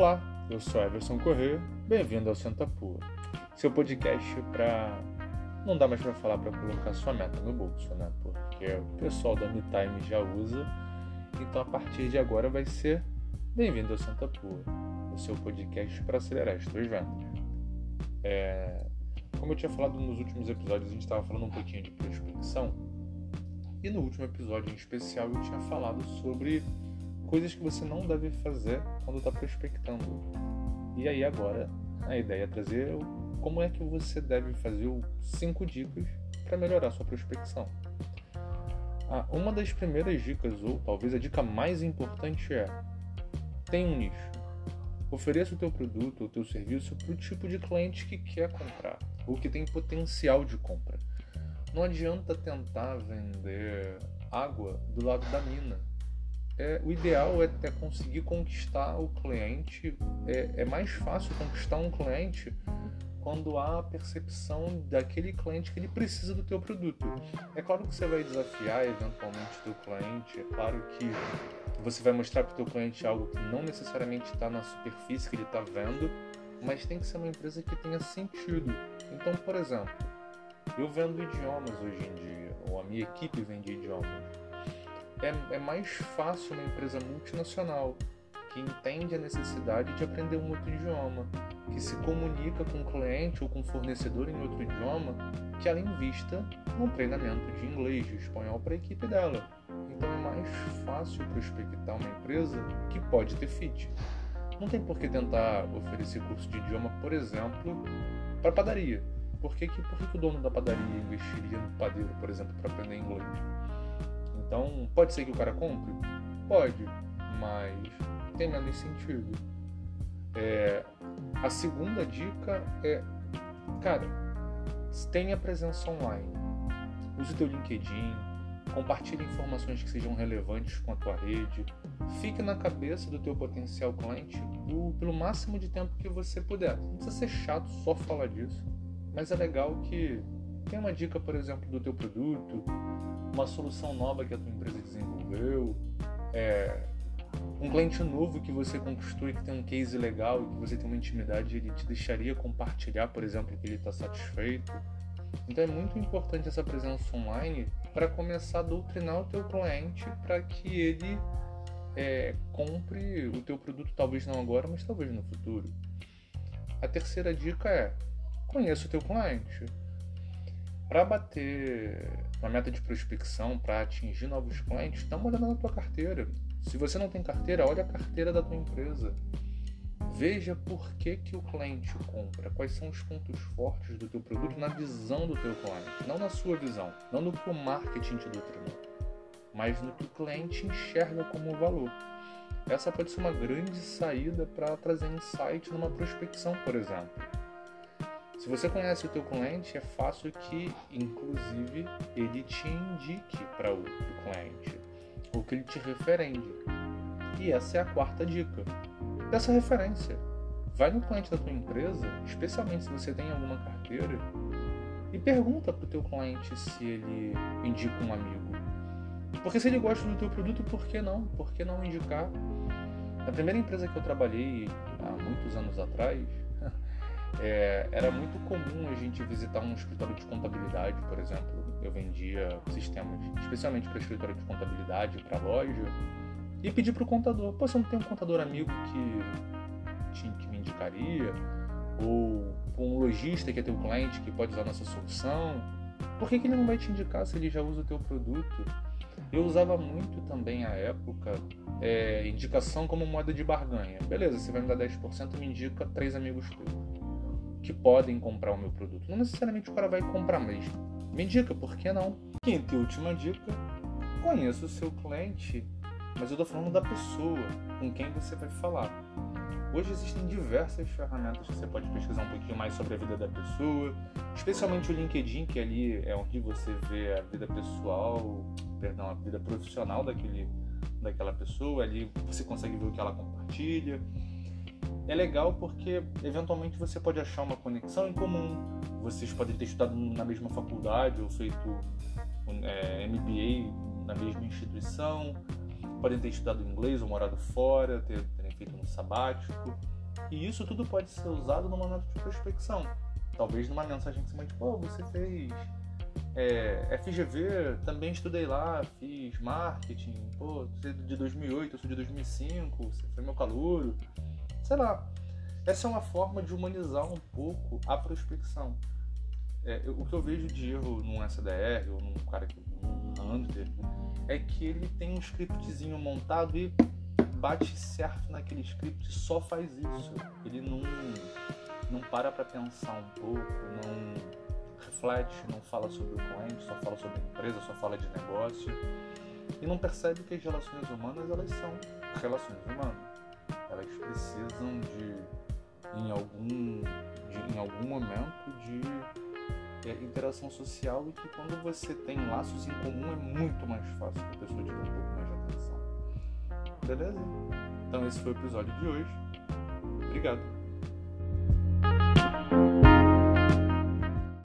Olá, eu sou Everson Corrêa, bem-vindo ao Senta Pua, seu podcast para não dá mais para falar para colocar sua meta no bolso, né? Porque o pessoal da MeTime já usa, então a partir de agora vai ser bem-vindo ao Senta Pua, o seu podcast para acelerar as suas vendas. É... Como eu tinha falado nos últimos episódios, a gente estava falando um pouquinho de prospecção, e no último episódio em especial eu tinha falado sobre coisas que você não deve fazer quando está prospectando. E aí agora a ideia é trazer como é que você deve fazer cinco dicas para melhorar sua prospecção. Ah, uma das primeiras dicas, ou talvez a dica mais importante é tem um nicho. Ofereça o teu produto ou teu serviço para o tipo de cliente que quer comprar ou que tem potencial de compra. Não adianta tentar vender água do lado da mina é, o ideal é, é, conseguir conquistar o cliente. É, é, mais fácil conquistar um cliente quando há a percepção daquele cliente que ele precisa do teu produto. É claro que você vai desafiar eventualmente o cliente, é claro que você vai mostrar para o teu cliente algo que não necessariamente está na superfície que ele está vendo, mas tem que ser uma empresa que tenha sentido. Então, por exemplo, eu vendo idiomas hoje em dia, ou a minha equipe vende idiomas é, é mais fácil uma empresa multinacional que entende a necessidade de aprender um outro idioma, que se comunica com o cliente ou com o fornecedor em outro idioma, que ela invista num treinamento de inglês, de espanhol para a equipe dela. Então é mais fácil prospectar uma empresa que pode ter fit. Não tem por que tentar oferecer curso de idioma, por exemplo, para padaria. Por que, que, por que, que o dono da padaria investiria no padeiro, por exemplo, para aprender inglês? Então, pode ser que o cara compre? Pode, mas tem menos sentido. É, a segunda dica é, cara, tenha presença online. Use teu LinkedIn, compartilhe informações que sejam relevantes com a tua rede, fique na cabeça do teu potencial cliente pelo máximo de tempo que você puder. Não precisa ser chato só falar disso, mas é legal que tem uma dica, por exemplo, do teu produto, uma solução nova que a tua empresa desenvolveu, é, um cliente novo que você conquistou e que tem um case legal e que você tem uma intimidade, ele te deixaria compartilhar, por exemplo, que ele está satisfeito. Então é muito importante essa presença online para começar a doutrinar o teu cliente para que ele é, compre o teu produto, talvez não agora, mas talvez no futuro. A terceira dica é conheça o teu cliente. Para bater uma meta de prospecção, para atingir novos clientes, dá uma olhada na tua carteira. Se você não tem carteira, olha a carteira da tua empresa. Veja por que, que o cliente compra, quais são os pontos fortes do teu produto na visão do teu cliente, não na sua visão, não no que o marketing te doutrinou, mas no que o cliente enxerga como valor. Essa pode ser uma grande saída para trazer insight numa prospecção, por exemplo. Se você conhece o teu cliente, é fácil que, inclusive, ele te indique para outro cliente, ou que ele te referende. E essa é a quarta dica dessa referência. Vai no cliente da tua empresa, especialmente se você tem alguma carteira, e pergunta para o teu cliente se ele indica um amigo. Porque se ele gosta do teu produto, por que não? Por que não indicar? Na primeira empresa que eu trabalhei há muitos anos atrás, é, era muito comum a gente visitar um escritório de contabilidade, por exemplo. Eu vendia sistemas, especialmente para escritório de contabilidade, para loja, e pedir para o contador: Pô, você não tem um contador amigo que, que me indicaria? Ou um lojista que é teu cliente que pode usar nossa solução? Por que, que ele não vai te indicar se ele já usa o teu produto? Eu usava muito também à época é, indicação como moeda de barganha. Beleza, você vai me dar 10%, me indica três amigos teus que podem comprar o meu produto. Não necessariamente o cara vai comprar, mas me indica, por que não? Quinta e última dica: conheça o seu cliente, mas eu estou falando da pessoa com quem você vai falar. Hoje existem diversas ferramentas que você pode pesquisar um pouquinho mais sobre a vida da pessoa, especialmente o LinkedIn, que ali é onde você vê a vida pessoal, perdão, a vida profissional daquele, daquela pessoa. Ali você consegue ver o que ela compartilha é legal porque eventualmente você pode achar uma conexão em comum. Vocês podem ter estudado na mesma faculdade ou feito é, MBA na mesma instituição, podem ter estudado inglês ou morado fora, ter, ter tenha feito no sabático. E isso tudo pode ser usado no momento de prospecção. Talvez numa mensagem que você mande, pô, você fez é, FGV, também estudei lá, fiz marketing, pô, você é de 2008, eu sou de 2005, você foi meu calouro. Sei lá. Essa é uma forma de humanizar um pouco a prospecção. É, o que eu vejo de erro num SDR ou num cara que um Hunter é que ele tem um scriptzinho montado e bate certo naquele script e só faz isso. Ele não, não para para pensar um pouco, não reflete, não fala sobre o cliente, só fala sobre a empresa, só fala de negócio e não percebe que as relações humanas elas são relações humanas. Elas precisam de em algum de, em algum momento de é, interação social e que quando você tem laços em comum é muito mais fácil que a pessoa te um pouco mais de atenção. Beleza? Então esse foi o episódio de hoje. Obrigado.